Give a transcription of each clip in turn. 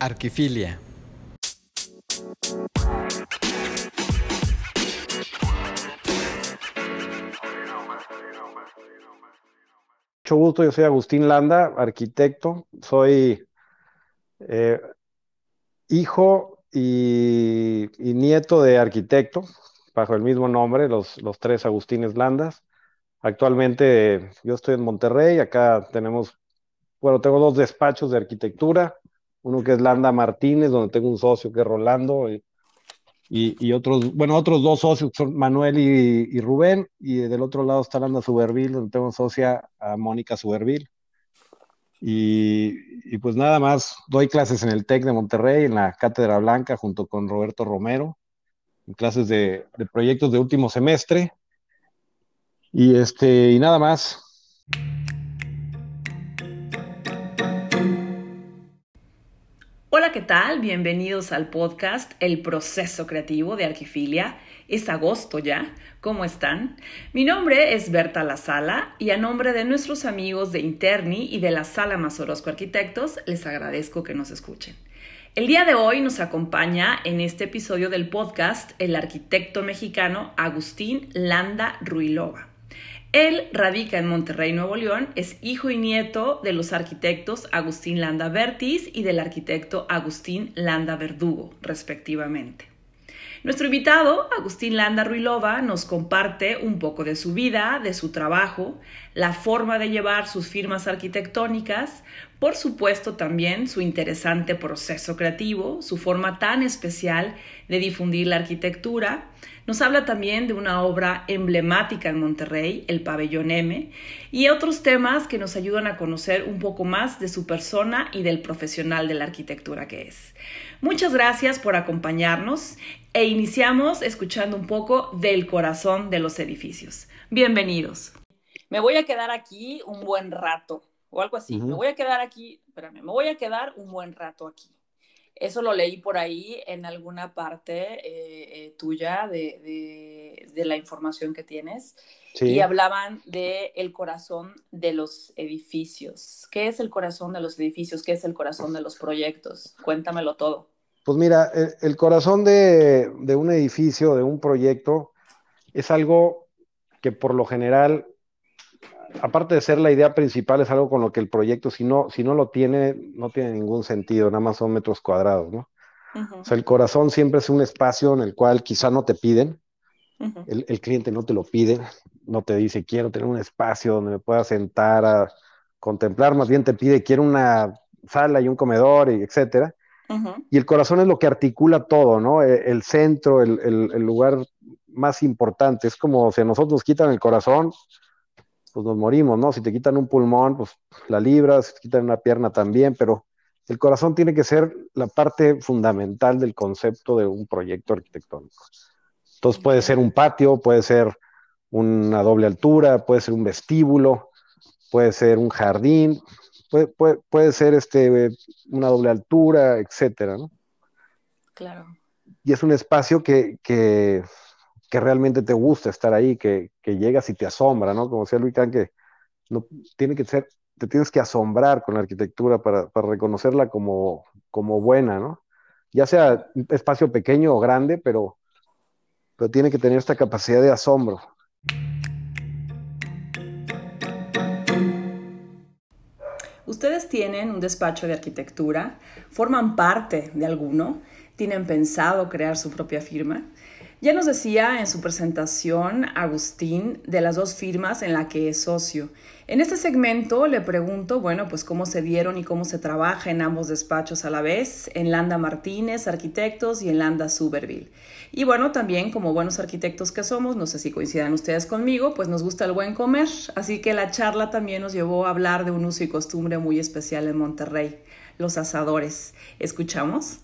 Arquifilia. Mucho gusto, yo soy Agustín Landa, arquitecto. Soy eh, hijo y, nieto de arquitecto, bajo el mismo nombre, los, los tres Agustines Landas. Actualmente yo estoy en Monterrey, acá tenemos, bueno, tengo dos despachos de arquitectura, uno que es Landa Martínez, donde tengo un socio que es Rolando, y, y- y otros, bueno, otros dos socios son Manuel y, y Rubén, y del otro lado está Landa Suberville, donde tengo socia a Mónica Suberville. Y, y pues nada más, doy clases en el TEC de Monterrey, en la Cátedra Blanca, junto con Roberto Romero, en clases de, de proyectos de último semestre. Y este, y nada más. Hola, ¿qué tal? Bienvenidos al podcast El proceso creativo de Arquifilia. Es agosto ya. ¿Cómo están? Mi nombre es Berta La Sala y a nombre de nuestros amigos de Interni y de la Sala Mazorosco Arquitectos les agradezco que nos escuchen. El día de hoy nos acompaña en este episodio del podcast el arquitecto mexicano Agustín Landa Ruilova. Él radica en Monterrey, Nuevo León, es hijo y nieto de los arquitectos Agustín Landa Vertis y del arquitecto Agustín Landa Verdugo, respectivamente. Nuestro invitado, Agustín Landa Ruilova, nos comparte un poco de su vida, de su trabajo, la forma de llevar sus firmas arquitectónicas, por supuesto también su interesante proceso creativo, su forma tan especial de difundir la arquitectura. Nos habla también de una obra emblemática en Monterrey, el Pabellón M, y otros temas que nos ayudan a conocer un poco más de su persona y del profesional de la arquitectura que es. Muchas gracias por acompañarnos e iniciamos escuchando un poco del corazón de los edificios. Bienvenidos. Me voy a quedar aquí un buen rato o algo así. Me voy a quedar aquí, espérame, me voy a quedar un buen rato aquí. Eso lo leí por ahí en alguna parte eh, eh, tuya de, de- de la información que tienes Sí. y hablaban de el corazón de los edificios. ¿Qué es el corazón de los edificios? ¿Qué es el corazón de los proyectos? Cuéntamelo todo. Pues mira, el, el corazón de, de un edificio, de un proyecto, es algo que por lo general, aparte de ser la idea principal, es algo con lo que el proyecto, si no, si no lo tiene, no tiene ningún sentido, nada más son metros cuadrados, ¿no? O sea, el corazón siempre es un espacio en el cual quizá no te piden, el cliente no te lo pide, no te dice, quiero tener un espacio donde me pueda sentar a contemplar, más bien te pide, quiero una sala y un comedor, y etcétera. Y el corazón es lo que articula todo, ¿no? E- El centro, el, el- el lugar más importante. Es como si a nosotros nos quitan el corazón, pues nos morimos, ¿no? Si te quitan un pulmón, pues la libras, si te quitan una pierna también, pero el corazón tiene que ser la parte fundamental del concepto de un proyecto arquitectónico. Entonces puede ser un patio, puede ser una doble altura, puede ser un vestíbulo, puede ser un jardín, puede, puede, puede ser este, una doble altura, etcétera, ¿no? Claro. y es un espacio que, que, que realmente te gusta estar ahí, que, que llegas y te asombra, ¿no? Como decía Luis Kahn, que no, tiene que ser, te tienes que asombrar con la arquitectura para, para reconocerla como, como buena, ¿no? Ya sea un espacio pequeño o grande, pero, pero tiene que tener esta capacidad de asombro. ¿Ustedes tienen un despacho de arquitectura? ¿Forman parte de alguno? ¿Tienen pensado crear su propia firma? Ya nos decía en su presentación Agustín de las dos firmas en la que es socio. En este segmento le pregunto, bueno, pues cómo se dieron y cómo se trabaja en ambos despachos a la vez, en Landa Martínez Arquitectos y en Landa Suberville. Y bueno, también como buenos arquitectos que somos, no sé si coincidan ustedes conmigo, pues nos gusta el buen comer, así que la charla también nos llevó a hablar de un uso y costumbre muy especial en Monterrey, los asadores. ¿Escuchamos?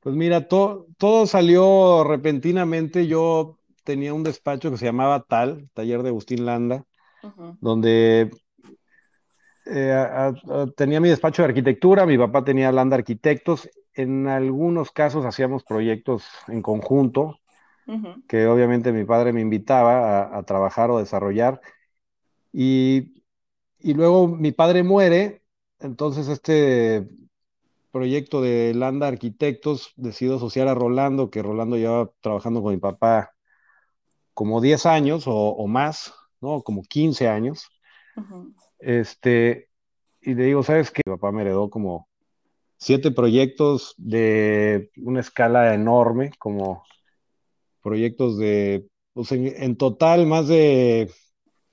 Pues mira, to- todo salió repentinamente. Yo tenía un despacho que se llamaba TAL, Taller de Agustín Landa, donde eh, a- a- tenía mi despacho de arquitectura, mi papá tenía Landa Arquitectos. En algunos casos hacíamos proyectos en conjunto, que obviamente mi padre me invitaba a, a trabajar o desarrollar. Y, y luego mi padre muere, entonces este proyecto de Landa Arquitectos, decido asociar a Rolando, que Rolando lleva trabajando con mi papá como 10 años o, más, ¿no? Como 15 años. Este, y le digo, ¿sabes qué? Mi papá me heredó como siete proyectos de una escala enorme, como proyectos de, pues en, total más de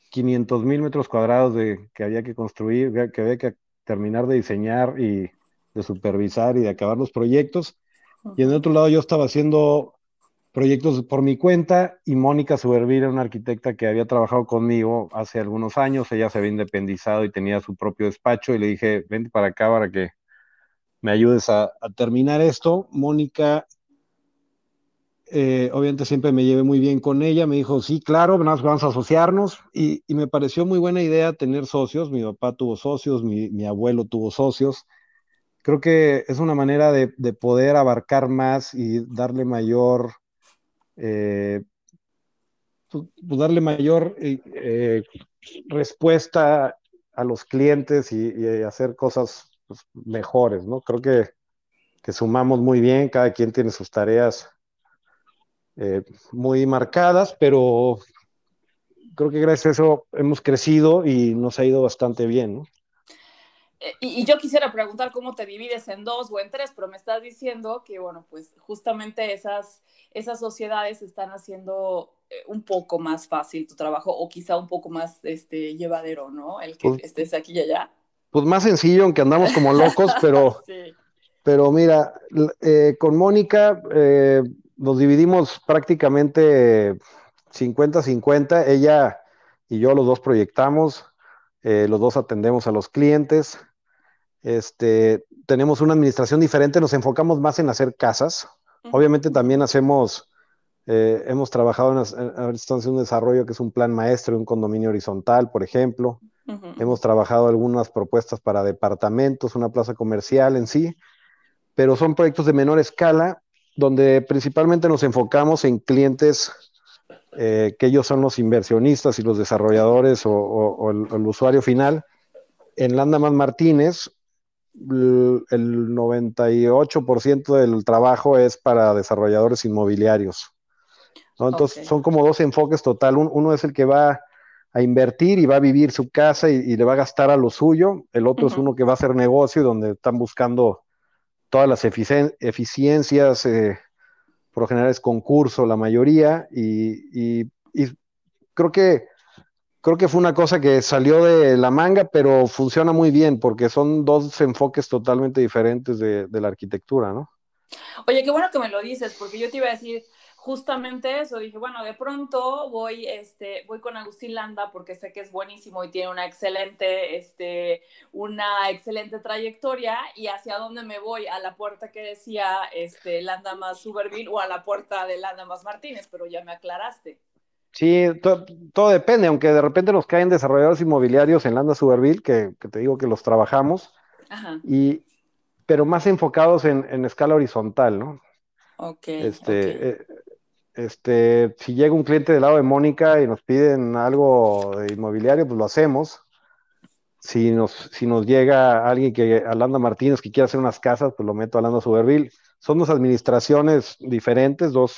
500 mil metros cuadrados de, que había que construir, que había que terminar de diseñar y de supervisar y de acabar los proyectos. Y en el otro lado yo estaba haciendo proyectos por mi cuenta y Mónica Suberville era una arquitecta que había trabajado conmigo hace algunos años, ella se había independizado y tenía su propio despacho y le dije, vente para acá para que me ayudes a, terminar esto. Mónica, eh, obviamente siempre me llevé muy bien con ella, me dijo, sí, claro, vamos a asociarnos y, me pareció muy buena idea tener socios. Mi papá tuvo socios, mi, abuelo tuvo socios. Creo que es una manera de, poder abarcar más y darle mayor, eh, pues, pues darle mayor eh, respuesta a los clientes y hacer cosas pues, mejores, ¿no? Creo que, sumamos muy bien, cada quien tiene sus tareas eh, muy marcadas, pero creo que gracias a eso hemos crecido y nos ha ido bastante bien, ¿no? Eh, y, yo quisiera preguntar cómo te divides en dos o en tres, pero me estás diciendo que, bueno, pues justamente esas, esas sociedades están haciendo eh, un poco más fácil tu trabajo o quizá un poco más este, llevadero, ¿no? El que pues estés aquí y allá. pues más sencillo, aunque andamos como locos, pero, pero mira, eh, con Mónica eh, nos dividimos prácticamente 50-50, ella y yo los dos proyectamos, eh, los dos atendemos a los clientes, este, tenemos una administración diferente, nos enfocamos más en hacer casas, obviamente también hacemos... hemos trabajado en, en, un desarrollo que es un plan maestro de un condominio horizontal, por ejemplo. Hemos trabajado algunas propuestas para departamentos, una plaza comercial en sí, pero son proyectos de menor escala donde principalmente nos enfocamos en clientes eh, que ellos son los inversionistas y los desarrolladores o, el, usuario final. En Landaman Martínez, el, 98% del trabajo es para desarrolladores inmobiliarios. Entonces, son como dos enfoques total. uno es el que va a invertir y va a vivir su casa y, le va a gastar a lo suyo. El otro es uno que va a hacer negocio donde están buscando todas las eficiencias, eh, por lo general es concurso la mayoría y, creo que creo que fue una cosa que salió de la manga, pero funciona muy bien porque son dos enfoques totalmente diferentes de, de la arquitectura, ¿no? Oye, qué bueno que me lo dices, porque yo te iba a decir, justamente eso, dije, bueno, de pronto voy, este, voy con Agustín Landa porque sé que es buenísimo y tiene una excelente, este, una excelente trayectoria y hacia dónde me voy, a la puerta que decía, este, Landa más Uberville o a la puerta de Landa más Martínez, pero ya me aclaraste. Sí, todo depende, aunque de repente nos caen desarrolladores inmobiliarios en Landa Suberville, que, que te digo que los trabajamos, Y, pero más enfocados en, escala horizontal, ¿no? Ok. Este, eh, este, si llega un cliente del lado de Mónica y nos piden algo de inmobiliario, pues lo hacemos. Si nos, si nos llega alguien que, Alanda Martínez, que quiere hacer unas casas, pues lo meto a Alanda Suberville. Son dos administraciones diferentes, dos,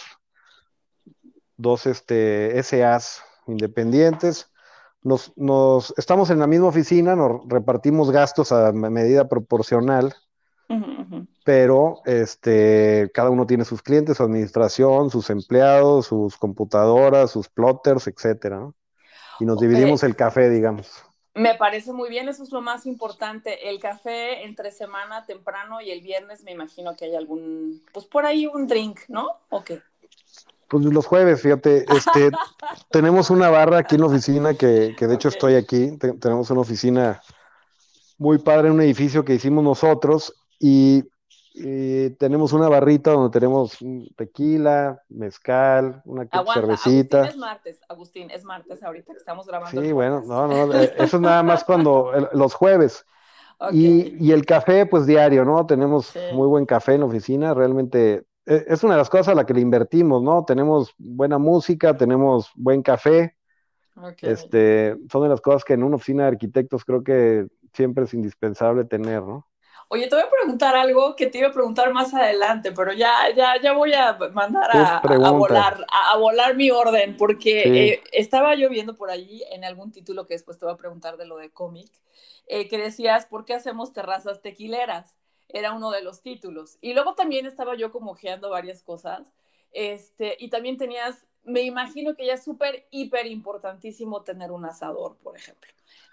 dos este, SAs independientes. Nos, nos, estamos en la misma oficina, nos repartimos gastos a medida proporcional pero este, cada uno tiene sus clientes, su administración, sus empleados, sus computadoras, sus plotters, etcétera, Y nos dividimos el café, digamos. Me parece muy bien, eso es lo más importante. El café entre semana temprano y el viernes me imagino que hay algún, pues por ahí un drink, ¿no? ¿O qué? Pues los jueves, fíjate, este, tenemos una barra aquí en la oficina que, que de hecho estoy aquí, tenemos una oficina muy padre, en un edificio que hicimos nosotros y, tenemos una barrita donde tenemos tequila, mezcal, una cervecita. Agustín es martes, Agustín, es martes ahorita que estamos grabando. Sí, bueno, no, no, eh, eso es nada más cuando, los jueves. Y, el café, pues diario, ¿no? Tenemos muy buen café en la oficina, realmente e, es una de las cosas a la que le invertimos, ¿no? Tenemos buena música, tenemos buen café. Este, son de las cosas que en una oficina de arquitectos creo que siempre es indispensable tener, ¿no? Oye, te voy a preguntar algo que te iba a preguntar más adelante, pero ya, ya, ya voy a mandar a, volar, a, volar mi orden, porque eh, estaba yo viendo por allí en algún título que después te voy a preguntar de lo de cómic, eh, que decías, ¿por qué hacemos terrazas tequileras? Era uno de los títulos. Y luego también estaba yo como ojeando varias cosas, este, y también tenías, me imagino que ya es súper, hiper importantísimo tener un asador, por ejemplo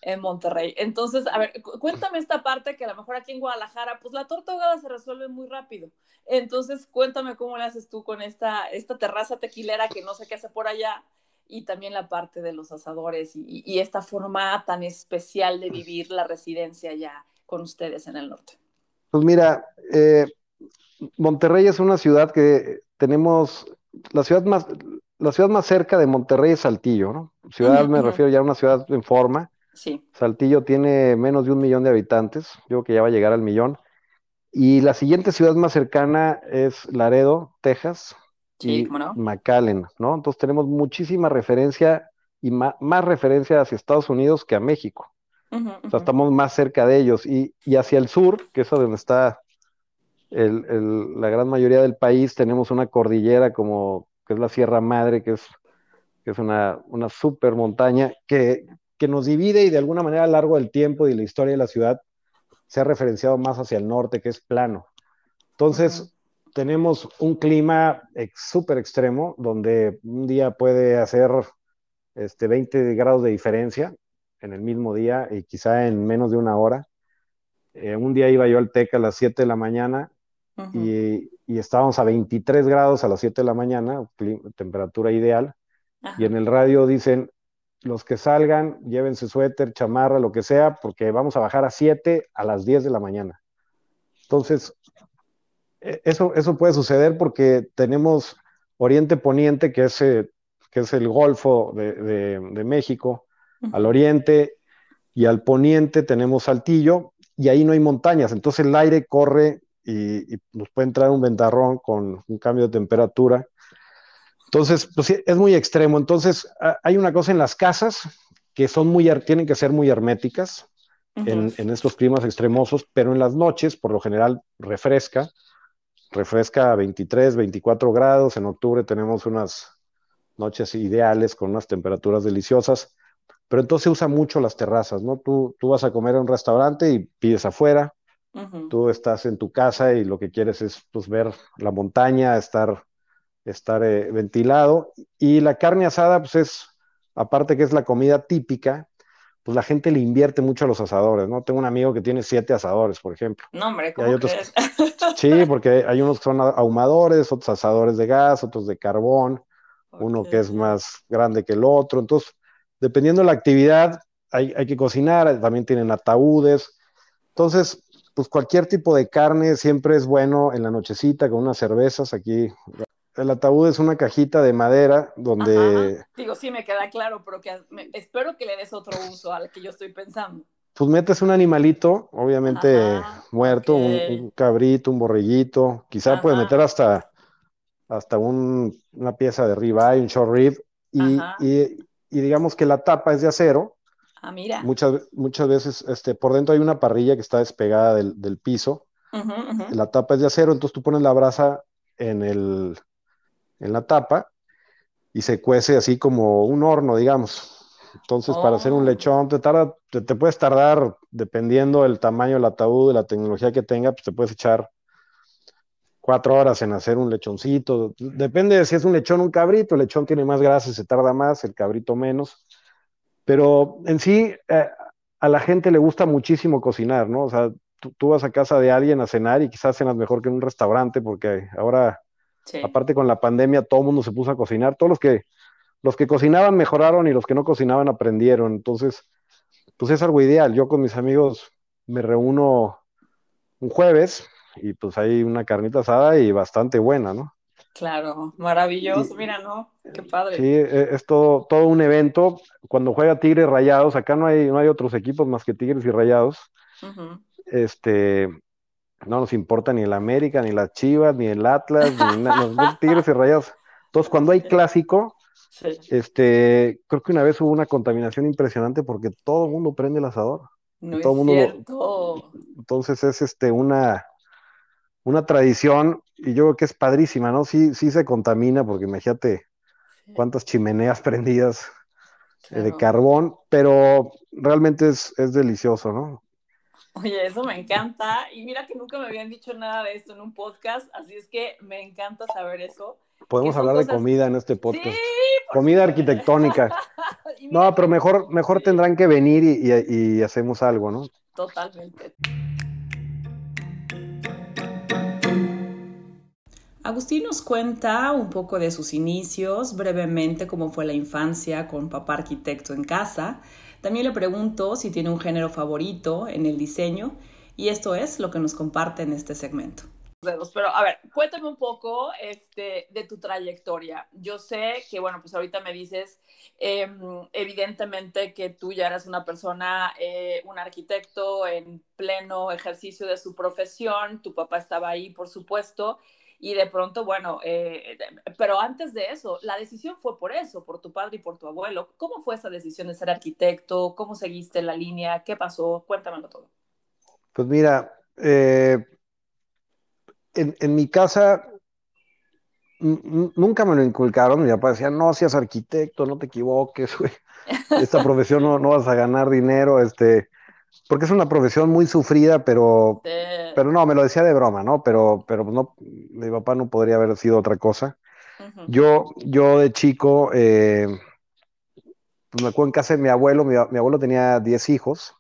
en Monterrey. Entonces, a ver, cuéntame esta parte que a lo mejor aquí en Guadalajara, pues la torta ahogada se resuelve muy rápido. Entonces, cuéntame cómo le haces tú con esta, esta terraza tequilera que no sé qué hace por allá y también la parte de los asadores y, esta forma tan especial de vivir la residencia ya con ustedes en el norte. Pues mira, eh, Monterrey es una ciudad que tenemos, la ciudad más, la ciudad más cerca de Monterrey es Saltillo, ¿no? Ciudad, me refiero ya a una ciudad en forma. Saltillo tiene menos de un millón de habitantes, yo creo que ya va a llegar al millón. Y la siguiente ciudad más cercana es Laredo, Texas, y McAllen, ¿no? Entonces tenemos muchísima referencia y más, referencia hacia Estados Unidos que a México. O sea, estamos más cerca de ellos. Y, hacia el sur, que es donde está la gran mayoría del país, tenemos una cordillera como que es la Sierra Madre, que es, que es una, una super montaña, que, que nos divide y de alguna manera a lo largo del tiempo y la historia de la ciudad se ha referenciado más hacia el norte, que es plano. Entonces, tenemos un clima súper extremo, donde un día puede hacer este, 20 grados de diferencia en el mismo día y quizá en menos de una hora. Eh, un día iba yo al TEC a las 7 de la mañana y, estábamos a 23 grados a las 7 de la mañana, temperatura ideal, y en el radio dicen los que salgan, llévense suéter, chamarra, lo que sea, porque vamos a bajar a 7 a las 10 de la mañana. Entonces, e, eso, eso puede suceder porque tenemos Oriente Poniente, que es, eh, que es el Golfo de, México, al oriente y al poniente tenemos Saltillo, y ahí no hay montañas, entonces el aire corre y, y nos puede entrar un ventarrón con un cambio de temperatura entonces, pues es muy extremo. Entonces, hay una cosa en las casas que son muy, tienen que ser muy herméticas en, estos climas extremosos, pero en las noches, por lo general, refresca, refresca a 23, 24 grados. En octubre tenemos unas noches ideales con unas temperaturas deliciosas, pero entonces se usa mucho las terrazas, ¿no? Tú, tú vas a comer a un restaurante y pides afuera, tú estás en tu casa y lo que quieres es pues, ver la montaña, estar estar eh, ventilado. Y la carne asada, pues es, aparte que es la comida típica, pues la gente le invierte mucho a los asadores, ¿no? Tengo un amigo que tiene siete asadores, por ejemplo. No, hombre, ¿cómo otros... Sí, porque hay unos que son ahumadores, otros asadores de gas, otros de carbón, uno que es más grande que el otro. Entonces, dependiendo de la actividad, hay, hay que cocinar, también tienen ataúdes. Entonces, pues cualquier tipo de carne siempre es bueno en la nochecita con unas cervezas. Aquí el ataúd es una cajita de madera donde... Digo, sí, me queda claro, pero que espero que le des otro uso al que yo estoy pensando. Pues metes un animalito, obviamente muerto, un, cabrito, un borreguito, quizá puede meter hasta, hasta una pieza de ribeye, un short rib, y, y, digamos que la tapa es de acero. Ah, mira. Muchas, muchas veces este, por dentro hay una parrilla que está despegada del, del piso. La tapa es de acero, entonces tú pones la brasa en el, en la tapa y se cuece así como un horno, digamos. Entonces, para hacer un oh. lechón, te, tarda, te, puedes tardar, dependiendo del tamaño del ataúd, de la tecnología que tenga, pues te puedes echar cuatro horas en hacer un lechoncito. Depende de si es un lechón o un cabrito. El lechón tiene más grasa se tarda más, el cabrito menos. Pero en sí, eh, a la gente le gusta muchísimo cocinar, ¿no? O sea, tú, tú, vas a casa de alguien a cenar y quizás cenas mejor que en un restaurante porque ahora Aparte con la pandemia todo el mundo se puso a cocinar, todos los que los que cocinaban mejoraron y los que no cocinaban aprendieron. Entonces, pues es algo ideal. Yo con mis amigos me reúno un jueves y pues hay una carnita asada y bastante buena, ¿no? Claro, maravilloso, mira, ¿no? Qué padre. Sí, e, es todo, todo un evento. Cuando juega Tigres Rayados, acá no hay, no hay otros equipos más que Tigres y Rayados. Este, no nos importa ni el América, ni las Chivas, ni el Atlas, ni los Tigres y Rayados. Entonces, cuando hay clásico, este, creo que una vez hubo una contaminación impresionante porque todo el mundo prende el asador. No todo es cierto. entonces es este una, una tradición y yo creo que es padrísima, ¿no? Sí, sí se contamina porque imagínate cuántas chimeneas prendidas eh, de carbón, pero realmente es, es delicioso, ¿no? Oye, eso me encanta. Y mira que nunca me habían dicho nada de esto en un podcast, así es que me encanta saber eso. Podemos hablar de comida en este podcast. Sí, comida arquitectónica. no, pero mejor, mejor tendrán que venir y, y hacemos algo, ¿no? Totalmente. Agustín nos cuenta un poco de sus inicios, brevemente cómo fue la infancia con papá arquitecto en casa también le pregunto si tiene un género favorito en el diseño y esto es lo que nos comparte en este segmento. Pero a ver, cuéntame un poco este, de tu trayectoria. Yo sé que, bueno, pues ahorita me dices, em, evidentemente que tú ya eras una persona, eh, un arquitecto en pleno ejercicio de su profesión, tu papá estaba ahí, por supuesto, y de pronto, bueno, eh, pero antes de eso, la decisión fue por eso, por tu padre y por tu abuelo. ¿Cómo fue esa decisión de ser arquitecto? ¿Cómo seguiste la línea? ¿Qué pasó? Cuéntamelo todo. Pues mira, eh, en, mi casa nunca me lo inculcaron. Mi papá decía, no seas arquitecto, no te equivoques, Esta profesión no, no, vas a ganar dinero, este, porque es una profesión muy sufrida, pero, pero no, me lo decía de broma, ¿no? Pero, pero no, mi papá no podría haber sido otra cosa. Yo, yo de chico, eh, pues me acuerdo en casa de mi abuelo, mi, abuelo tenía 10 hijos,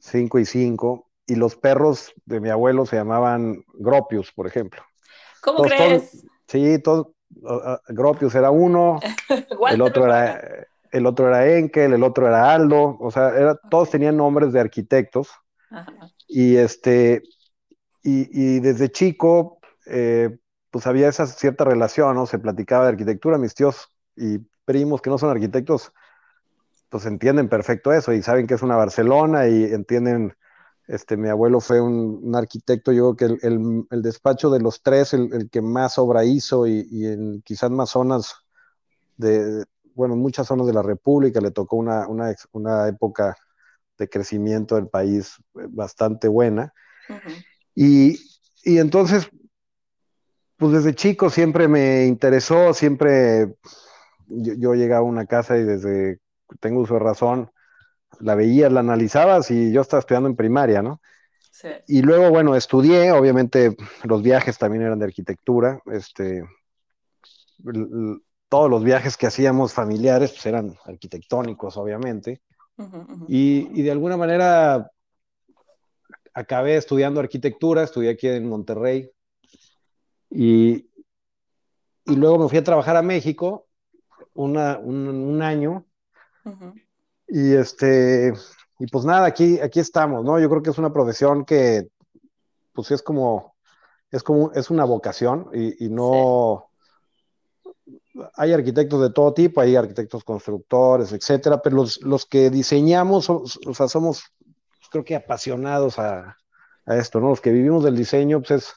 5 y 5, y los perros de mi abuelo se llamaban Gropius, por ejemplo. ¿Cómo crees? sí, todo, Gropius era uno, el otro era el otro era Enkel, el otro era Aldo, o sea, era, todos tenían nombres de arquitectos. Y este, y, desde chico, eh, pues había esa cierta relación, ¿no? Se platicaba de arquitectura, mis tíos y primos que no son arquitectos, pues entienden perfecto eso y saben que es una Barcelona y entienden, este, mi abuelo fue un, arquitecto, yo creo que el, despacho de los tres, el, que más obra hizo y, y en quizás más zonas de, bueno, en muchas zonas de la República le tocó una, una, época de crecimiento del país eh, bastante buena. Y, entonces, pues desde chico siempre me interesó, siempre yo, llegaba a una casa y desde tengo uso de razón, la veías, la analizabas y yo estaba estudiando en primaria, ¿no? Sí. Y luego, bueno, estudié, obviamente los viajes también eran de arquitectura, este, todos los viajes que hacíamos familiares pues, eran arquitectónicos, obviamente. Y, de alguna manera acabé estudiando arquitectura, estudié aquí en Monterrey. Y, y luego me fui a trabajar a México una, un, año. Y este, y pues nada, aquí, aquí estamos, ¿no? Yo creo que es una profesión que, pues es como, es como, es una vocación y, no, hay arquitectos de todo tipo, hay arquitectos constructores, etcétera, pero los, que diseñamos, o sea, somos, creo que apasionados a, esto, ¿no? Los que vivimos del diseño, pues es,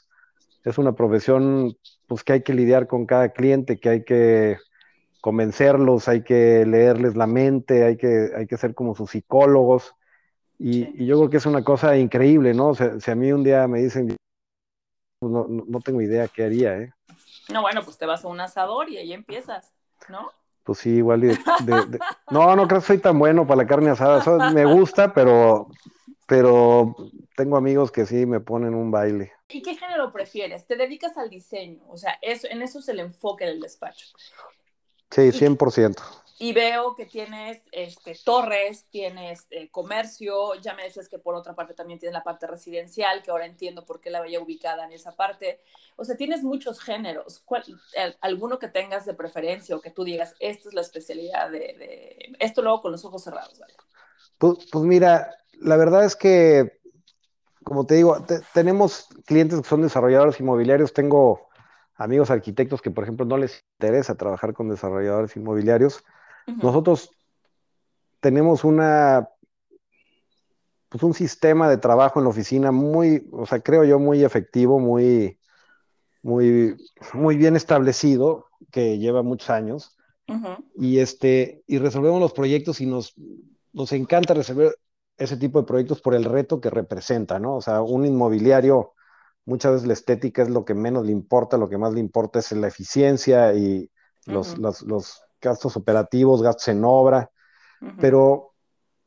es una profesión, pues que hay que lidiar con cada cliente, que hay que convencerlos, hay que leerles la mente, hay que, hay que ser como sus psicólogos. Y, yo creo que es una cosa increíble, ¿no? O sea, si a mí un día me dicen, pues no, no tengo idea qué haría, ¿eh? No, bueno, pues te vas a un asador y ahí empiezas, ¿no? Pues sí, igual. De, No, no creo que soy tan bueno para la carne asada. me gusta, pero, pero tengo amigos que sí me ponen un baile. ¿Y qué género prefieres? ¿Te dedicas al diseño? O sea, eso, en eso es el enfoque del despacho. Sí, 100% y veo que tienes este, torres, tienes eh, comercio, ya me decías que por otra parte también tienes la parte residencial, que ahora entiendo por qué la veía ubicada en esa parte. O sea, tienes muchos géneros. ¿Cuál, ¿Alguno que tengas de preferencia o que tú digas, esta es la especialidad de, esto luego con los ojos cerrados? Pues, pues, mira, la verdad es que, como te digo, tenemos clientes que son desarrolladores inmobiliarios, tengo amigos arquitectos que, por ejemplo, no les interesa trabajar con desarrolladores inmobiliarios nosotros tenemos una, pues un sistema de trabajo en la oficina muy, o sea, creo yo muy efectivo, muy, muy, muy bien establecido, que lleva muchos años. Y este, y resolvemos los proyectos y nos, nos encanta resolver ese tipo de proyectos por el reto que representa, ¿no? O sea, un inmobiliario, muchas veces la estética es lo que menos le importa, lo que más le importa es la eficiencia y los, los, gastos operativos, gastos en obra, pero,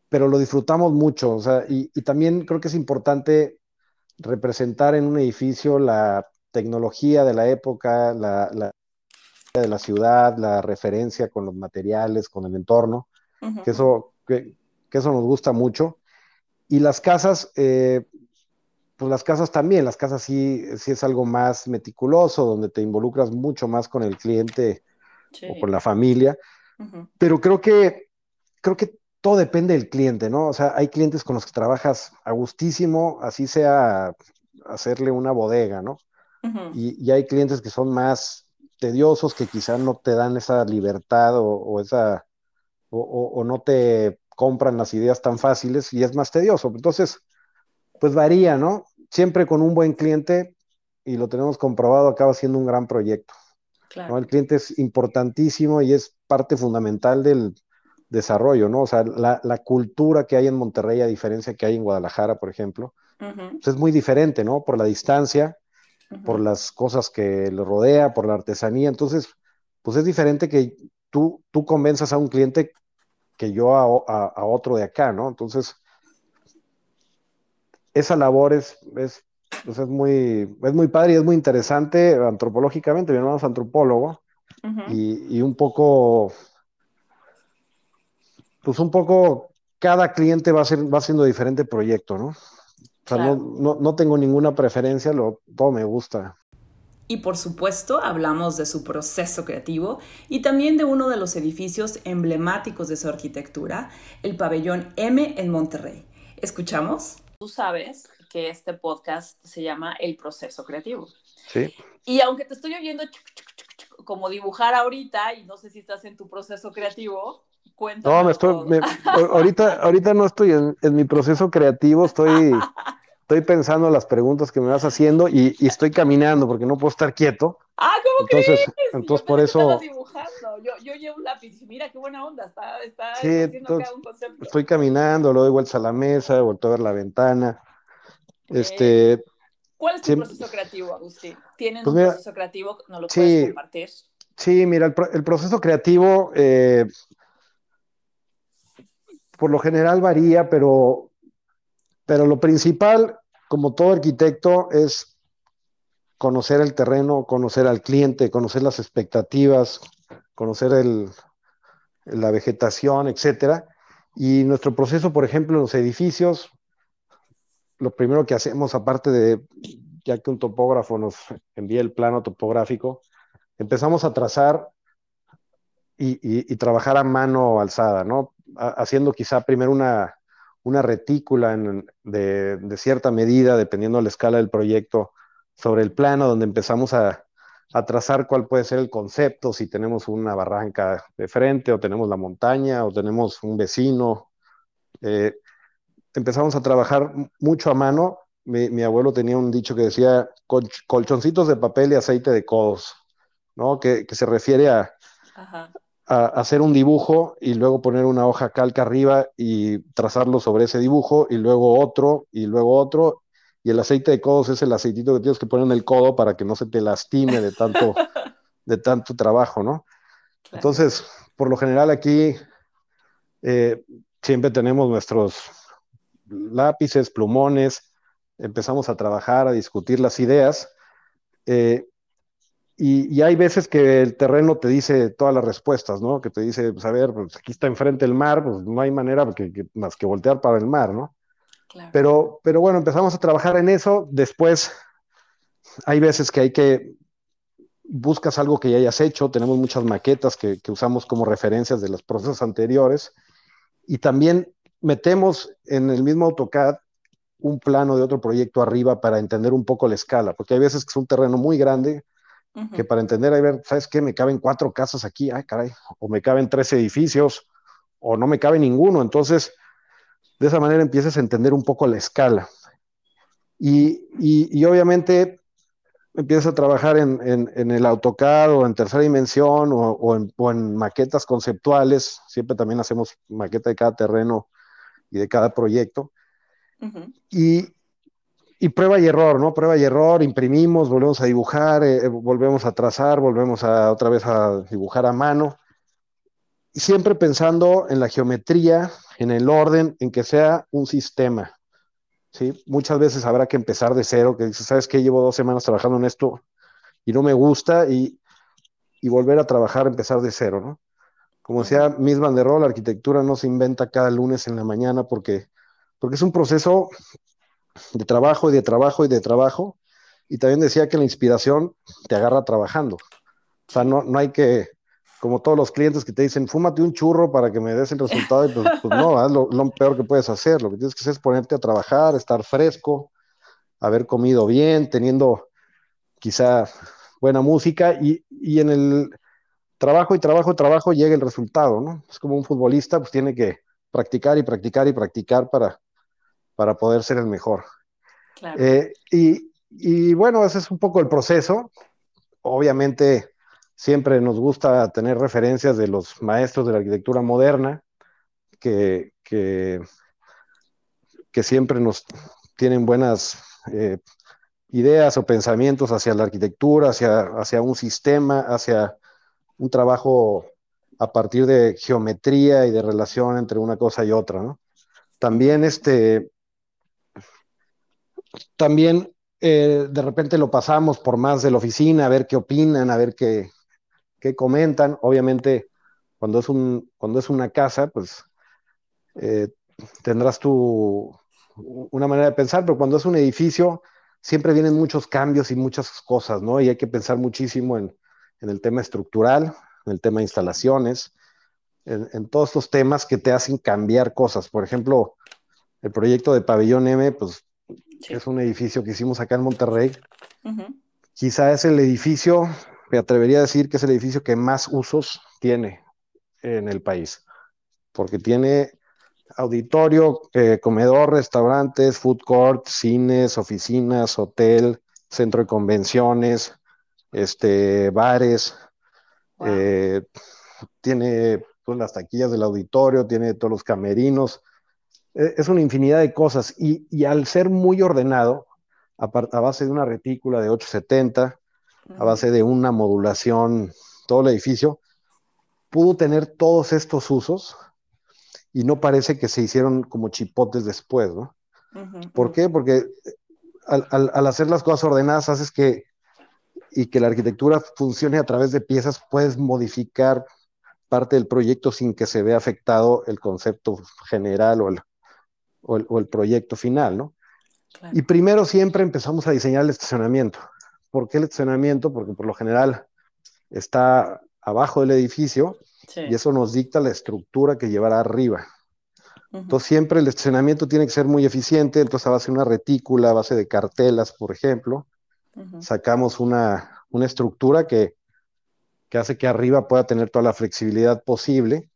pero lo disfrutamos mucho, o sea, y, y también creo que es importante representar en un edificio la tecnología de la época, la, la de la ciudad, la referencia con los materiales, con el entorno, que, eso, que, eso nos gusta mucho. Y las casas, eh, pues las casas también, las casas sí, sí es algo más meticuloso, donde te involucras mucho más con el cliente o con la familia. Pero creo que, creo que todo depende del cliente, ¿no? O sea, hay clientes con los que trabajas a gustísimo, así sea hacerle una bodega, ¿no? y, y, hay clientes que son más tediosos, que quizá no te dan esa libertad o, esa, o, no te compran las ideas tan fáciles y es más tedioso. Entonces, pues varía, ¿no? Siempre con un buen cliente, y lo tenemos comprobado, acaba siendo un gran proyecto. El cliente es importantísimo y es parte fundamental del desarrollo, ¿no? O sea, la, la, cultura que hay en Monterrey, a diferencia que hay en Guadalajara, por ejemplo, pues es muy diferente, ¿no? Por la distancia, por las cosas que le rodea, por la artesanía. Entonces, pues es diferente que tú, tú convenzas a un cliente que yo a, otro de acá, ¿no? Entonces, esa labor es, es, pues es, muy, es muy padre y es muy interesante antropológicamente. Mi hermano es antropólogo y, y, un poco, pues un poco, cada cliente va, a ser, va haciendo diferente proyecto, ¿no? O sea, no, no, tengo ninguna preferencia, lo, todo me gusta. Y por supuesto, hablamos de su proceso creativo y también de uno de los edificios emblemáticos de su arquitectura, el pabellón M en Monterrey. ¿Escuchamos? Tú sabes que este podcast se llama El proceso creativo. Sí. Y aunque te estoy oyendo como dibujar ahorita, y no sé si estás en tu proceso creativo, Cuéntame no, me estoy, ahorita, ahorita no estoy en, en, mi proceso creativo, estoy estoy pensando las preguntas que me vas haciendo y, estoy caminando porque no puedo estar quieto. Ah, ¿cómo entonces, crees? Entonces, por eso. Yo, yo, llevo un lápiz y mira qué buena onda, está, está sí, entonces, un concepto. Estoy caminando, luego doy vueltas a la mesa, vuelto a ver la ventana. Este. ¿Cuál es tu proceso creativo, Agustín? ¿Tienen pues un proceso creativo? ¿No lo puedes compartir? Sí, mira, el, el proceso creativo eh, por lo general varía, pero pero lo principal, como todo arquitecto, es conocer el terreno, conocer al cliente, conocer las expectativas, conocer la vegetación, etcétera. Y nuestro proceso, por ejemplo, en los edificios, lo primero que hacemos, aparte de, ya que un topógrafo nos envía el plano topográfico, empezamos a trazar y, y trabajar a mano alzada, ¿no? Haciendo quizá primero una, una retícula de, cierta medida, dependiendo de la escala del proyecto, sobre el plano, donde empezamos a, trazar cuál puede ser el concepto, si tenemos una barranca de frente, o tenemos la montaña, o tenemos un vecino. Eh, empezamos a trabajar mucho a mano. Mi, abuelo tenía un dicho que decía colchoncitos de papel y aceite de codos, ¿no? Que, se refiere a, a hacer un dibujo y luego poner una hoja calca arriba y trazarlo sobre ese dibujo y luego otro y luego otro. Y el aceite de codos es el aceitito que tienes que poner en el codo para que no se te lastime de tanto, de tanto trabajo, ¿no? Entonces, por lo general aquí eh, siempre tenemos nuestros lápices, plumones, empezamos a trabajar, a discutir las ideas. Eh, y, hay veces que el terreno te dice todas las respuestas, ¿no? Que te dice, pues a ver, pues aquí está enfrente el mar, pues no hay manera más que voltear para el mar, ¿no? Claro. Pero, pero bueno, empezamos a trabajar en eso. Después, hay veces que hay que buscas algo que ya hayas hecho. Tenemos muchas maquetas que, que usamos como referencias de los procesos anteriores. Y también metemos en el mismo AutoCAD un plano de otro proyecto arriba para entender un poco la escala, porque hay veces que es un terreno muy grande que para entender, a ver, ¿sabes qué? Me caben cuatro casas aquí, ay, caray, o me caben tres edificios, o no me cabe ninguno. Entonces, de esa manera empiezas a entender un poco la escala. Y, y, obviamente empiezas a trabajar en, en, el AutoCAD o en tercera dimensión o, en, o, en, maquetas conceptuales. Siempre también hacemos maqueta de cada terreno y de cada proyecto. y, y, prueba y error, ¿no? Prueba y error, imprimimos, volvemos a dibujar, eh, volvemos a trazar, volvemos a otra vez a dibujar a mano. Y siempre pensando en la geometría, en el orden, en que sea un sistema. ¿sí? Muchas veces habrá que empezar de cero, que dices, ¿sabes qué? Llevo dos semanas trabajando en esto y no me gusta y, y volver a trabajar, empezar de cero, ¿no? Como decía Miss Van der Rohe, la arquitectura no se inventa cada lunes en la mañana porque, porque es un proceso de trabajo y de trabajo y de trabajo. Y también decía que la inspiración te agarra trabajando. O sea, no, no hay que, como todos los clientes que te dicen, fúmate un churro para que me des el resultado, y pues, pues no, es lo, lo, peor que puedes hacer. Lo que tienes que hacer es ponerte a trabajar, estar fresco, haber comido bien, teniendo quizá buena música y, y en el trabajo y trabajo y trabajo llega el resultado, ¿no? Es como un futbolista, pues tiene que practicar y practicar y practicar para, para poder ser el mejor. Claro. Eh, y, y, bueno, ese es un poco el proceso. Obviamente, siempre nos gusta tener referencias de los maestros de la arquitectura moderna, que, que, que siempre nos tienen buenas eh, ideas o pensamientos hacia la arquitectura, hacia, hacia un sistema, hacia un trabajo a partir de geometría y de relación entre una cosa y otra, ¿no? También este, también eh, de repente lo pasamos por más de la oficina, a ver qué opinan, a ver qué, qué comentan. Obviamente, cuando es, un, cuando es una casa, pues eh, tendrás tu, una manera de pensar, pero cuando es un edificio, siempre vienen muchos cambios y muchas cosas, ¿no? Y hay que pensar muchísimo en, en el tema estructural, en el tema de instalaciones, en, en, todos los temas que te hacen cambiar cosas. Por ejemplo, el proyecto de Pabellón M, pues sí. es un edificio que hicimos acá en Monterrey. Uh -huh. Quizá es el edificio, me atrevería a decir que es el edificio que más usos tiene en el país, porque tiene auditorio, eh, comedor, restaurantes, food court, cines, oficinas, hotel, centro de convenciones, este, bares, wow. eh, tiene pues, las taquillas del auditorio, tiene todos los camerinos, eh, es una infinidad de cosas y, y al ser muy ordenado, a, a, base de una retícula de 870, uh -huh. a base de una modulación, todo el edificio, pudo tener todos estos usos y no parece que se hicieron como chipotes después, ¿no? Uh -huh. ¿Por qué? Porque al, al, al, hacer las cosas ordenadas haces que y que la arquitectura funcione a través de piezas, puedes modificar parte del proyecto sin que se vea afectado el concepto general o el, o el, o el proyecto final, ¿no? Claro. Y primero siempre empezamos a diseñar el estacionamiento. ¿Por qué el estacionamiento? Porque por lo general está abajo del edificio sí. y eso nos dicta la estructura que llevará arriba. Uh -huh. Entonces siempre el estacionamiento tiene que ser muy eficiente, entonces a base de una retícula, a base de cartelas, por ejemplo, uh -huh. sacamos una, una estructura que, que, hace que arriba pueda tener toda la flexibilidad posible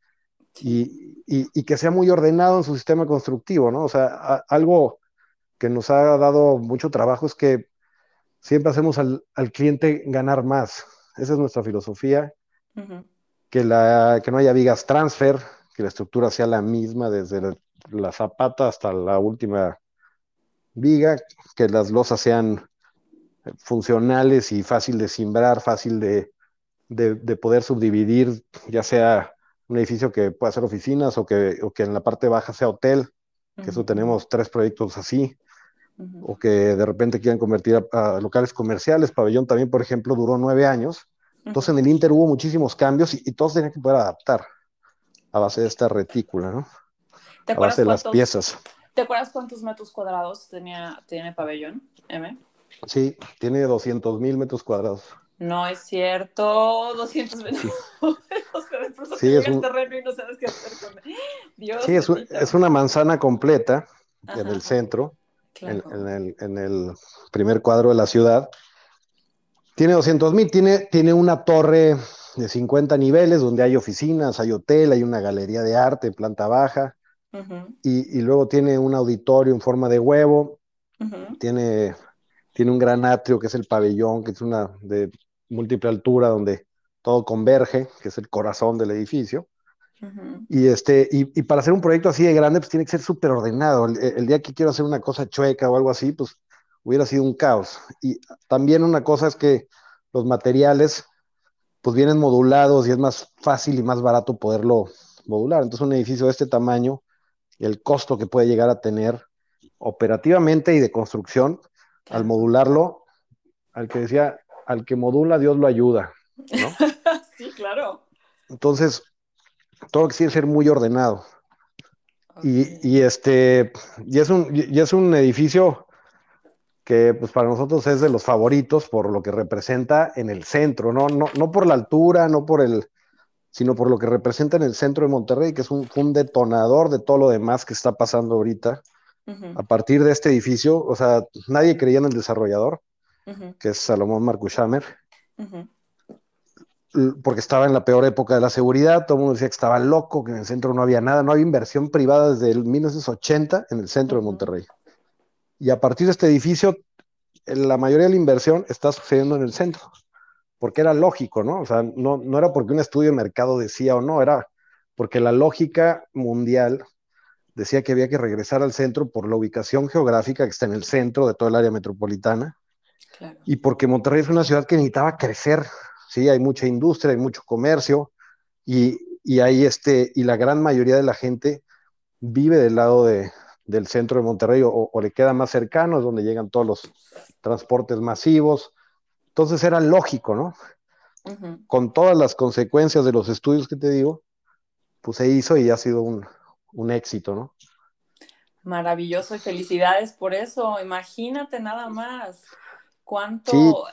y, y, y, que sea muy ordenado en su sistema constructivo, ¿no? O sea, a, algo que nos ha dado mucho trabajo es que siempre hacemos al, al cliente ganar más. Esa es nuestra filosofía. Uh -huh. que, la, que no haya vigas transfer, que la estructura sea la misma desde la, la zapata hasta la última viga, que las losas sean funcionales y fácil de simbrar, fácil de, de, de, poder subdividir, ya sea un edificio que pueda ser oficinas o que, o que en la parte baja sea hotel, que uh -huh. eso tenemos tres proyectos así, uh -huh. o que de repente quieran convertir a, a, locales comerciales. Pabellón también, por ejemplo, duró nueve años. Entonces en el Inter hubo muchísimos cambios y, y todos tenían que poder adaptar a base de esta retícula, ¿no? a base de las piezas. ¿Te acuerdas cuántos metros cuadrados tenía, tiene Pabellón M? Sí, tiene 200 mil metros cuadrados. No es cierto, 200 metros. Sí es un... terreno y no sabes qué hacer con Dios. Sí, es, un, es, una manzana completa Ajá. en el centro, claro. en, en, el, en, el, primer cuadro de la ciudad. Tiene 200 mil, tiene, tiene una torre de 50 niveles donde hay oficinas, hay hotel, hay una galería de arte en planta baja. Uh -huh. y, y, luego tiene un auditorio en forma de huevo. Uh -huh. Tiene tiene un gran atrio que es el pabellón, que es una de múltiple altura donde todo converge, que es el corazón del edificio. Y, este, y, para hacer un proyecto así de grande, pues tiene que ser súper ordenado. El, día que quiero hacer una cosa chueca o algo así, pues hubiera sido un caos. Y también una cosa es que los materiales, pues vienen modulados y es más fácil y más barato poderlo modular. Entonces, un edificio de este tamaño, el costo que puede llegar a tener operativamente y de construcción, al modularlo, al que decía, al que modula, Dios lo ayuda. sí, claro. Entonces, todo que ser muy ordenado. Y, este, y es, un, y es un edificio que pues para nosotros es de los favoritos por lo que representa en el centro, ¿no? No, no por la altura, no por el, sino por lo que representa en el centro de Monterrey, que es un, un detonador de todo lo demás que está pasando ahorita. A partir de este edificio, o sea, nadie creía en el desarrollador, que es Salomón Marcus Hammer, porque estaba en la peor época de la seguridad, todo el mundo decía que estaba loco, que en el centro no había nada, no había inversión privada desde el 1980 en el centro de Monterrey. Y a partir de este edificio, la mayoría de la inversión está sucediendo en el centro, porque era lógico, ¿no? O sea, no, no era porque un estudio de mercado decía o no, era porque la lógica mundial decía que había que regresar al centro por la ubicación geográfica que está en el centro de todo el área metropolitana. Y porque Monterrey es una ciudad que necesitaba crecer ¿sí? Hay mucha industria, hay mucho comercio y, y, este, y la gran mayoría de la gente vive del lado de, del centro de Monterrey o, le queda más cercano, es donde llegan todos los transportes masivos. Entonces era lógico, ¿no? Con todas las consecuencias de los estudios que te digo, pues se hizo y ha sido un, un éxito, ¿no? Maravilloso y felicidades por eso. Imagínate nada más cuánto,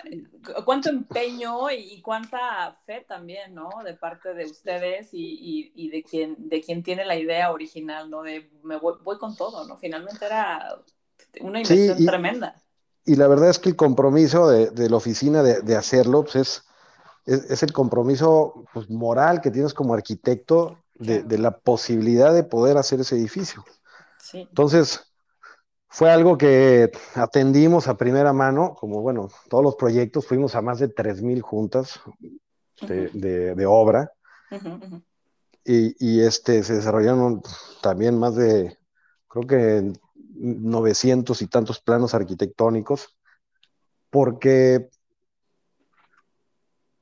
cuánto empeño y, cuánta fe también, ¿no? De parte de ustedes y, de, quien, de quien tiene la idea original, ¿no? De me voy, con todo, ¿no? Finalmente era una inversión tremenda. Y la verdad es que el compromiso de, la oficina de, hacerlo, pues es, es, el compromiso pues, moral que tienes como arquitecto de, de, la posibilidad de poder hacer ese edificio. Sí. Entonces, fue algo que atendimos a primera mano, como bueno, todos los proyectos, fuimos a más de 3.000 juntas de, obra. y, este, se desarrollaron también más de, creo que 900 y tantos planos arquitectónicos, porque,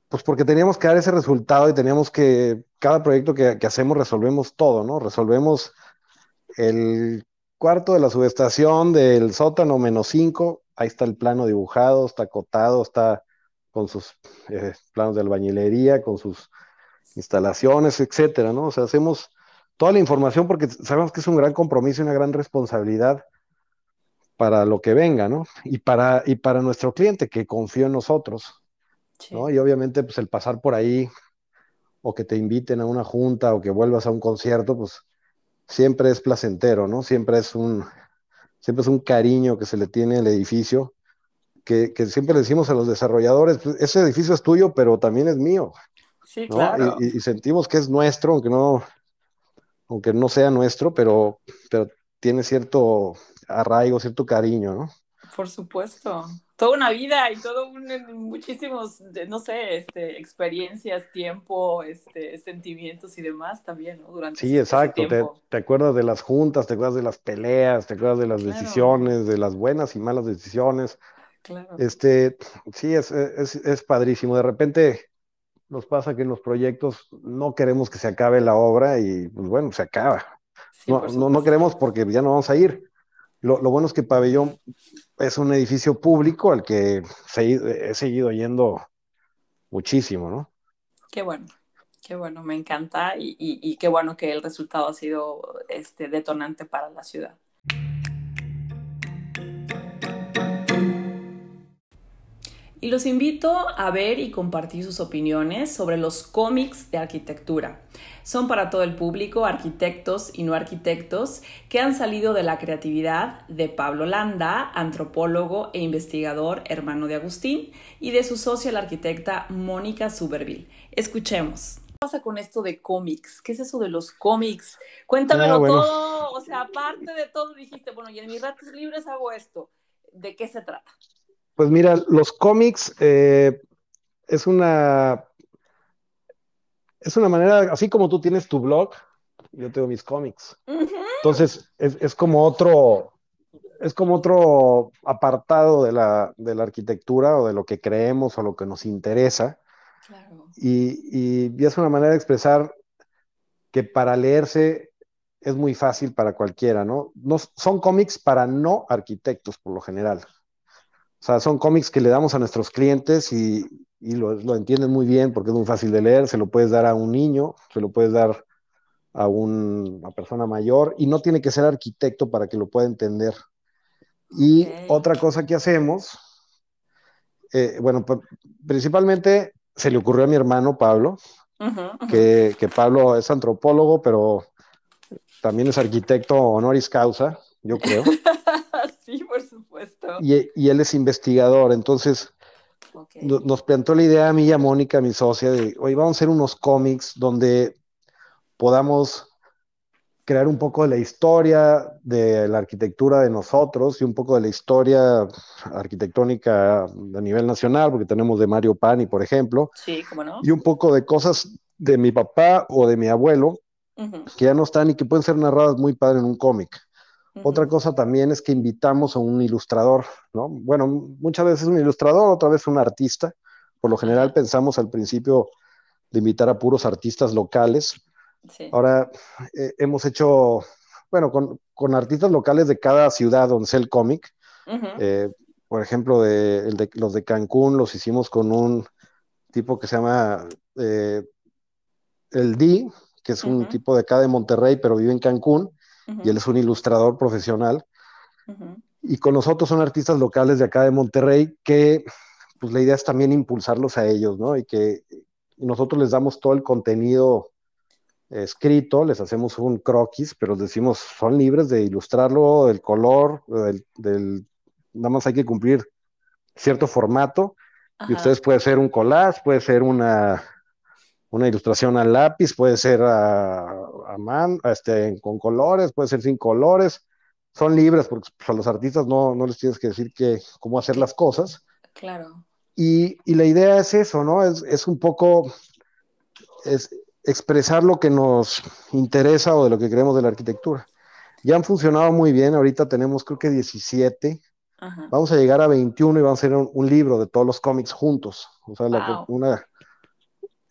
pues porque teníamos que dar ese resultado y teníamos que, cada proyecto que, hacemos resolvemos todo, ¿no? Resolvemos el cuarto de la subestación del sótano menos 5, ahí está el plano dibujado, está acotado, está con sus eh, planos de albañilería, con sus instalaciones, etcétera, ¿no? O sea, hacemos toda la información porque sabemos que es un gran compromiso y una gran responsabilidad para lo que venga, ¿no? Y para, y para nuestro cliente que confío en nosotros, ¿no? Y obviamente, pues el pasar por ahí o que te inviten a una junta o que vuelvas a un concierto, pues siempre es placentero, ¿no? Siempre es un, siempre es un cariño que se le tiene al edificio, que, siempre le decimos a los desarrolladores, pues, ese edificio es tuyo, pero también es mío. Sí, claro. Y, sentimos que es nuestro, aunque no, aunque no sea nuestro, pero, pero tiene cierto arraigo, cierto cariño, ¿no? Por supuesto toda una vida y todo un, muchísimos, no sé, este, experiencias, tiempo, este, sentimientos y demás también, ¿no? Durante sí, exacto. Te, acuerdas de las juntas, te acuerdas de las peleas, te acuerdas de las decisiones, de las buenas y malas decisiones. Claro. Este, sí, es, es, es padrísimo. De repente nos pasa que en los proyectos no queremos que se acabe la obra y, pues bueno, se acaba. no, no, no, queremos porque ya no vamos a ir. Lo, bueno es que Pabellón es un edificio público al que he seguido yendo muchísimo, ¿no? Qué bueno, qué bueno, me encanta y, qué bueno que el resultado ha sido este, detonante para la ciudad. Y los invito a ver y compartir sus opiniones sobre los cómics de arquitectura. Son para todo el público, arquitectos y no arquitectos, que han salido de la creatividad de Pablo Landa, antropólogo e investigador hermano de Agustín, y de su socia la arquitecta Mónica Suberville. Escuchemos. ¿Qué pasa con esto de cómics? ¿Qué es eso de los cómics? Cuéntamelo ah, todo, o sea, aparte de todo dijiste, bueno, y en mis ratos libres hago esto. ¿De qué se trata? Pues mira, los cómics eh, es una es una manera, así como tú tienes tu blog, yo tengo mis cómics. Entonces, es, como otro, es como otro apartado de la, de la, arquitectura o de lo que creemos o lo que nos interesa. Claro. Y, y, es una manera de expresar que para leerse es muy fácil para cualquiera, ¿no? no son cómics para no arquitectos por lo general. O sea, son cómics que le damos a nuestros clientes y, y lo, lo, entienden muy bien porque es muy fácil de leer, se lo puedes dar a un niño, se lo puedes dar a una persona mayor y no tiene que ser arquitecto para que lo pueda entender. Y otra cosa que hacemos, eh, bueno, principalmente se le ocurrió a mi hermano Pablo, Que, que, Pablo es antropólogo, pero también es arquitecto honoris causa, yo creo. supuesto. Y, y él es investigador, entonces nos planteó la idea a mí y a Mónica, mi socia, de, hoy vamos a hacer unos cómics donde podamos crear un poco de la historia de la arquitectura de nosotros y un poco de la historia arquitectónica a nivel nacional, porque tenemos de Mario Pani, por ejemplo. Sí, cómo no. Y un poco de cosas de mi papá o de mi abuelo, que ya no están y que pueden ser narradas muy padre en un cómic. Otra cosa también es que invitamos a un ilustrador, ¿no? Bueno, muchas veces un ilustrador, otra vez un artista. Por lo general pensamos al principio de invitar a puros artistas locales. Ahora eh, hemos hecho, bueno, con, artistas locales de cada ciudad donde sea el cómic. Eh, por ejemplo, de, los de Cancún los hicimos con un tipo que se llama eh, El D, que es un tipo de acá de Monterrey, pero vive en Cancún y él es un ilustrador profesional. Y con nosotros son artistas locales de acá de Monterrey que pues la idea es también impulsarlos a ellos, ¿no? Y que nosotros les damos todo el contenido escrito, les hacemos un croquis, pero les decimos, son libres de ilustrarlo, del color, del, nada más hay que cumplir cierto formato. Y ustedes puede ser un collage, puede ser una, una ilustración al lápiz, puede ser a, a man, este, con colores, puede ser sin colores. Son libres porque pues, a los artistas no, no les tienes que decir que, cómo hacer las cosas. Claro. Y, y la idea es eso, ¿no? Es, es un poco es expresar lo que nos interesa o de lo que creemos de la arquitectura. Ya han funcionado muy bien, ahorita tenemos creo que 17. Vamos a llegar a 21 y vamos a hacer un, libro de todos los cómics juntos. O sea, una,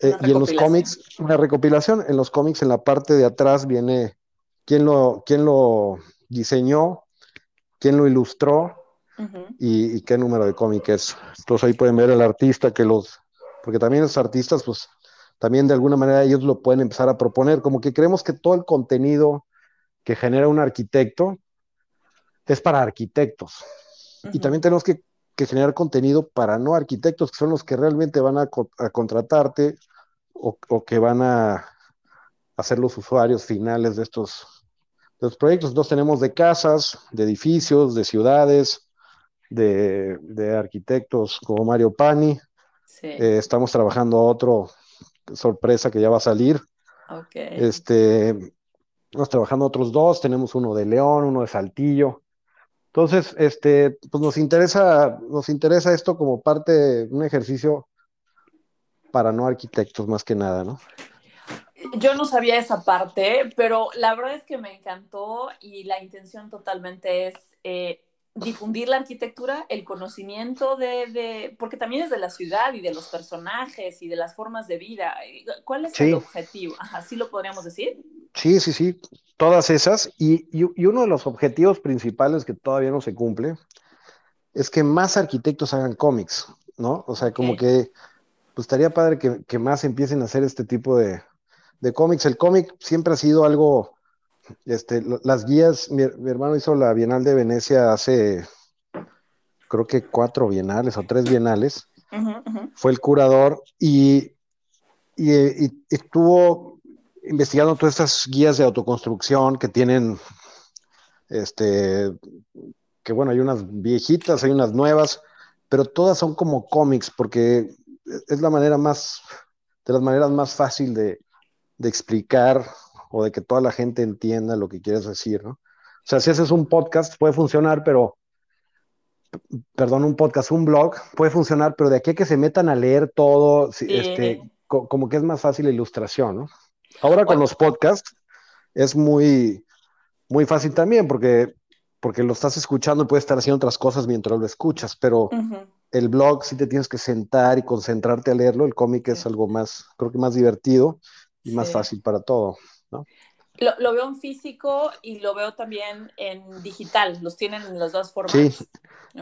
eh, y en los cómics, una recopilación, en los cómics en la parte de atrás viene quién lo, quién lo diseñó, quién lo ilustró y, qué número de cómic es. Entonces ahí pueden ver el artista que los, porque también los artistas, pues también de alguna manera ellos lo pueden empezar a proponer, como que creemos que todo el contenido que genera un arquitecto es para arquitectos. Y también tenemos que, generar contenido para no arquitectos, que son los que realmente van a, a contratarte o, que van a, hacer los usuarios finales de estos, proyectos. Entonces tenemos de casas, de edificios, de ciudades, de, arquitectos como Mario Pani. Eh, estamos trabajando otro sorpresa que ya va a salir. Este, estamos trabajando otros dos, tenemos uno de León, uno de Saltillo. Entonces, este, pues nos interesa, nos interesa esto como parte de un ejercicio para no arquitectos más que nada, ¿no? Yo no sabía esa parte, pero la verdad es que me encantó y la intención totalmente es eh, difundir la arquitectura, el conocimiento de, porque también es de la ciudad y de los personajes y de las formas de vida. ¿Cuál es el objetivo? ¿Así lo podríamos decir? Sí, sí, sí, todas esas. Y, y, uno de los objetivos principales que todavía no se cumple es que más arquitectos hagan cómics, ¿no? O sea, como que pues estaría padre que, más empiecen a hacer este tipo de, cómics. El cómic siempre ha sido algo, este, las guías, mi, hermano hizo la Bienal de Venecia hace, creo que cuatro bienales o tres bienales. Fue el curador y, estuvo investigando todas estas guías de autoconstrucción que tienen, este, que bueno, hay unas viejitas, hay unas nuevas, pero todas son como cómics porque es la manera más, de las maneras más fácil de, explicar o de que toda la gente entienda lo que quieres decir, ¿no? O sea, si haces un podcast puede funcionar, pero, perdón, un podcast, un blog puede funcionar, pero de aquí a que se metan a leer todo, este, como que es más fácil la ilustración, ¿no? Ahora con los podcasts es muy, muy fácil también porque, porque lo estás escuchando y puedes estar haciendo otras cosas mientras lo escuchas, pero el blog sí te tienes que sentar y concentrarte a leerlo, el cómic es algo más, creo que más divertido y más fácil para todo, ¿no? Lo, veo en físico y lo veo también en digital. ¿Los tienen en las dos formas? Sí,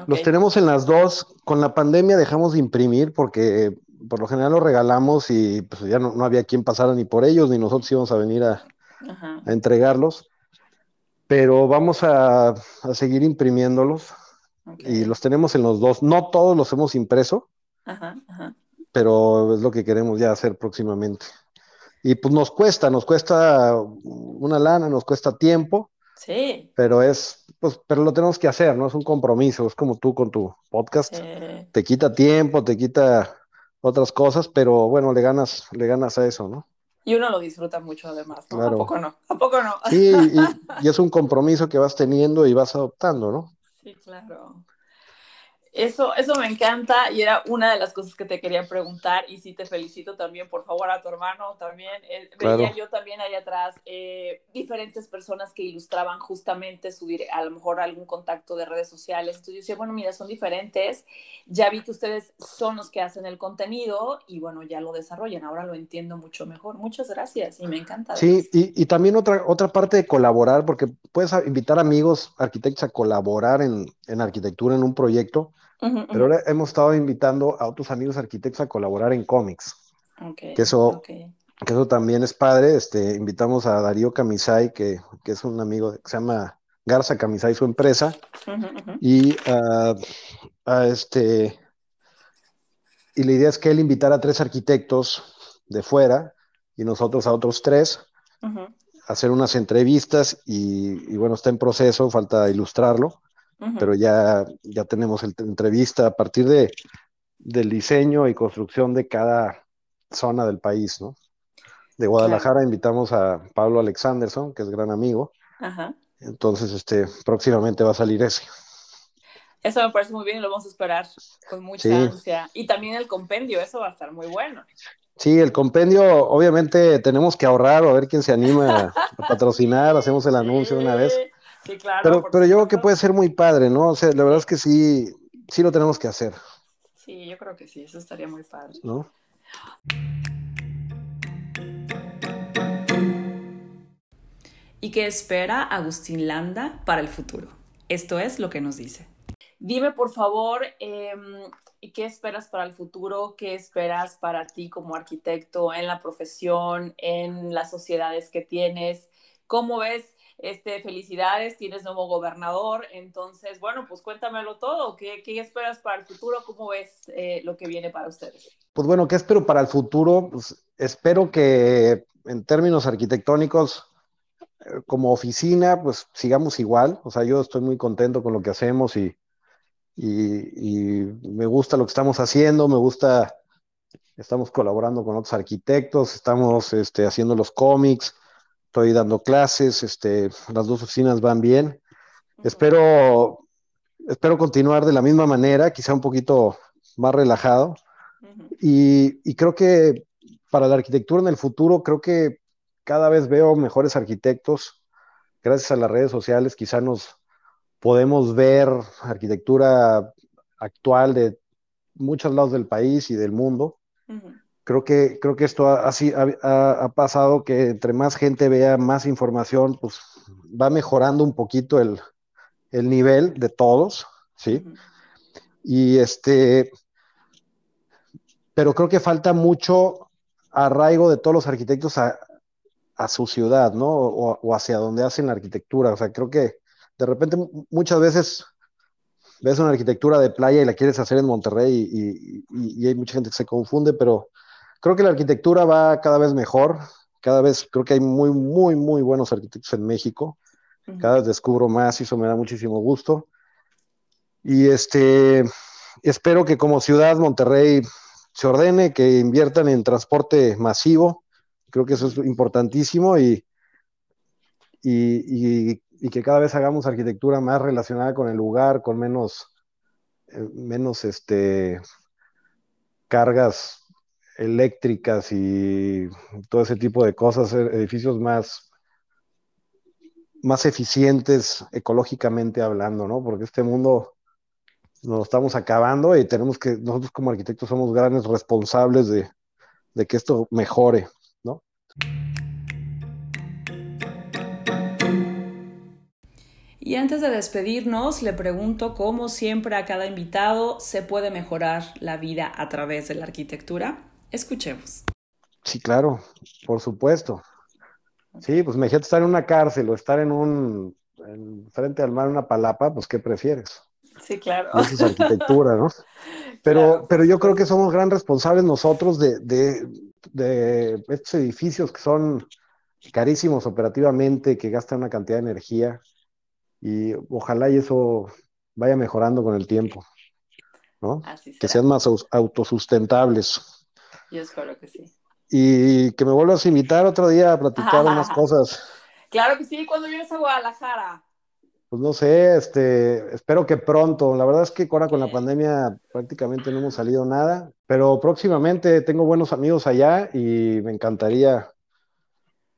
los tenemos en las dos. Con la pandemia dejamos de imprimir porque por lo general los regalamos y pues ya no, había quien pasara ni por ellos, ni nosotros íbamos a venir a, entregarlos. Pero vamos a, seguir imprimiéndolos y los tenemos en los dos. No todos los hemos impreso, pero es lo que queremos ya hacer próximamente. Y pues nos cuesta, nos cuesta una lana, nos cuesta tiempo. Sí. Pero es, pues, pero lo tenemos que hacer, ¿no? Es un compromiso, es como tú con tu podcast. Te quita tiempo, te quita otras cosas, pero bueno, le ganas, le ganas a eso, ¿no? Y uno lo disfruta mucho además, ¿no? Claro. ¿A poco no? ¿A poco no? Sí, y, y es un compromiso que vas teniendo y vas adoptando, ¿no? Sí, claro. Eso, eso me encanta y era una de las cosas que te quería preguntar y sí te felicito también, por favor, a tu hermano también. Eh, veía yo también ahí atrás eh, diferentes personas que ilustraban justamente subir a lo mejor algún contacto de redes sociales. Entonces yo decía, bueno, mira, son diferentes. Ya vi que ustedes son los que hacen el contenido y bueno, ya lo desarrollan. Ahora lo entiendo mucho mejor. Muchas gracias y me encanta. Sí, y, y, también otra, otra parte de colaborar, porque puedes invitar amigos arquitectos a colaborar en, en arquitectura en un proyecto pero ahora hemos estado invitando a otros amigos arquitectos a colaborar en cómics. que, eso, que eso también es padre. Este, invitamos a Darío Camisay, que, que es un amigo que se llama Garza Camisay, su empresa. y a, este. Y la idea es que él invitara a tres arquitectos de fuera y nosotros a otros tres a hacer unas entrevistas y, y, bueno, está en proceso, falta ilustrarlo pero ya, ya tenemos el, entrevista a partir de, del diseño y construcción de cada zona del país, ¿no? De Guadalajara invitamos a Pablo Alexanderson, que es gran amigo. Entonces, este, próximamente va a salir ese. Eso me parece muy bien y lo vamos a esperar con mucha ansia. Y también el compendio, eso va a estar muy bueno. Sí, el compendio, obviamente tenemos que ahorrar o a ver quién se anima a, patrocinar, hacemos el anuncio una vez. Sí, claro. Pero, pero yo creo que puede ser muy padre, ¿no? O sea, la verdad es que sí, sí lo tenemos que hacer. Sí, yo creo que sí, eso estaría muy padre. ¿No? ¿Y qué espera Agustín Landa para el futuro? Esto es lo que nos dice. Dime, por favor, em, ¿qué esperas para el futuro? ¿Qué esperas para ti como arquitecto en la profesión, en las sociedades que tienes? ¿Cómo ves este, felicidades, tienes nuevo gobernador, entonces, bueno, pues cuéntamelo todo, ¿qué, qué esperas para el futuro? ¿Cómo ves eh, lo que viene para ustedes? Pues bueno, ¿qué espero para el futuro? Pues espero que en términos arquitectónicos, eh, como oficina, pues sigamos igual, o sea, yo estoy muy contento con lo que hacemos y, y, me gusta lo que estamos haciendo, me gusta, estamos colaborando con otros arquitectos, estamos este, haciendo los cómics, estoy dando clases, este, las dos oficinas van bien. Espero, espero continuar de la misma manera, quizá un poquito más relajado. y, creo que para la arquitectura en el futuro, creo que cada vez veo mejores arquitectos. Gracias a las redes sociales, quizá nos podemos ver arquitectura actual de muchos lados del país y del mundo. Creo que, creo que esto ha, ha, ha, pasado que entre más gente vea más información, pues va mejorando un poquito el, el nivel de todos, ¿sí? Y este, pero creo que falta mucho arraigo de todos los arquitectos a, a su ciudad, ¿no? O, o, hacia donde hacen la arquitectura. O sea, creo que de repente muchas veces ves una arquitectura de playa y la quieres hacer en Monterrey y, y, y hay mucha gente que se confunde, pero creo que la arquitectura va cada vez mejor, cada vez creo que hay muy, muy, muy buenos arquitectos en México, cada vez descubro más y eso me da muchísimo gusto. Y este, espero que como ciudad Monterrey se ordene, que inviertan en transporte masivo, creo que eso es importantísimo y, y, y, que cada vez hagamos arquitectura más relacionada con el lugar, con menos, eh, menos este, cargas eléctricas y todo ese tipo de cosas, e-, edificios más, más eficientes ecológicamente hablando, ¿no? Porque este mundo nos estamos acabando y tenemos que, nosotros como arquitectos somos grandes responsables de, de que esto mejore, ¿no? Y antes de despedirnos, le pregunto cómo siempre a cada invitado se puede mejorar la vida a través de la arquitectura. Escuchemos. Sí, claro, por supuesto. Sí, pues imagínate estar en una cárcel o estar en un, en frente al mar, en una palapa, pues ¿qué prefieres? Sí, claro. Esa es arquitectura, ¿no? Pero, pero yo creo que somos gran responsables nosotros de, de, de estos edificios que son carísimos operativamente, que gastan una cantidad de energía y ojalá y eso vaya mejorando con el tiempo, ¿no? que sean más autosustentables. Yo espero que sí. Y que me vuelvas a invitar otro día a platicar unas cosas. Claro que sí, cuando vienes a Guadalajara. Pues no sé, este, espero que pronto. La verdad es que ahora con la pandemia prácticamente no hemos salido nada, pero próximamente tengo buenos amigos allá y me encantaría,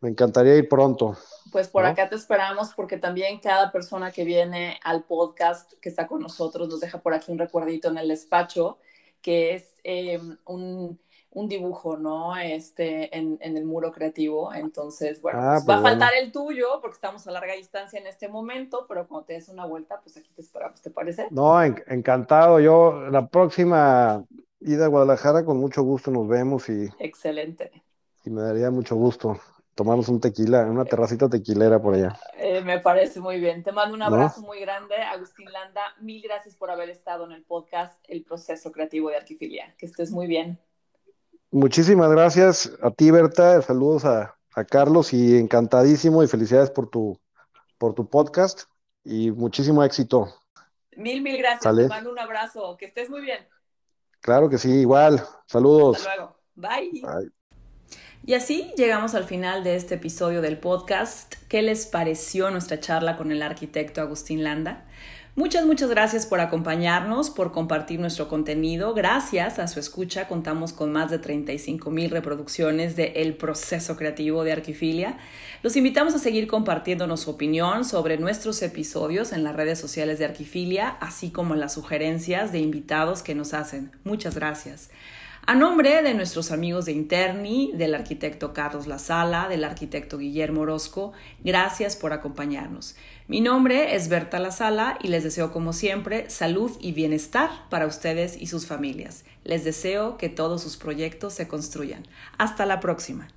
me encantaría ir pronto. Pues por acá te esperamos porque también cada persona que viene al podcast que está con nosotros nos deja por aquí un recuerdito en el despacho que es eh, un un dibujo, ¿no? Este, en, el muro creativo. Entonces, bueno, ah, pues va a pues faltar el tuyo porque estamos a larga distancia en este momento, pero cuando te des una vuelta, pues aquí te esperamos, ¿te parece? No, encantado. Yo, la próxima ida a Guadalajara, con mucho gusto nos vemos y... Excelente. Y me daría mucho gusto tomarnos un tequila, una terracita tequilera por allá. Eh, me parece muy bien. Te mando un abrazo muy grande, Agustín Landa. Mil gracias por haber estado en el podcast El Proceso Creativo de Arquifilia. Que estés muy bien. Muchísimas gracias a ti, Berta. Saludos a, Carlos y encantadísimo y felicidades por tu, por tu podcast y muchísimo éxito. Mil, mil gracias. Te mando un abrazo. Que estés muy bien. Claro que sí, igual. Saludos. Hasta luego. Bye. Bye. Y así llegamos al final de este episodio del podcast. ¿Qué les pareció nuestra charla con el arquitecto Agustín Landa? Muchas, muchas gracias por acompañarnos, por compartir nuestro contenido. Gracias a su escucha contamos con más de 35 mil reproducciones de El proceso creativo de Arquifilia. Los invitamos a seguir compartiéndonos su opinión sobre nuestros episodios en las redes sociales de Arquifilia, así como las sugerencias de invitados que nos hacen. Muchas gracias. A nombre de nuestros amigos de Interni, del arquitecto Carlos Lazala, del arquitecto Guillermo Orozco, gracias por acompañarnos. Mi nombre es Berta La Sala y les deseo como siempre salud y bienestar para ustedes y sus familias. Les deseo que todos sus proyectos se construyan. Hasta la próxima.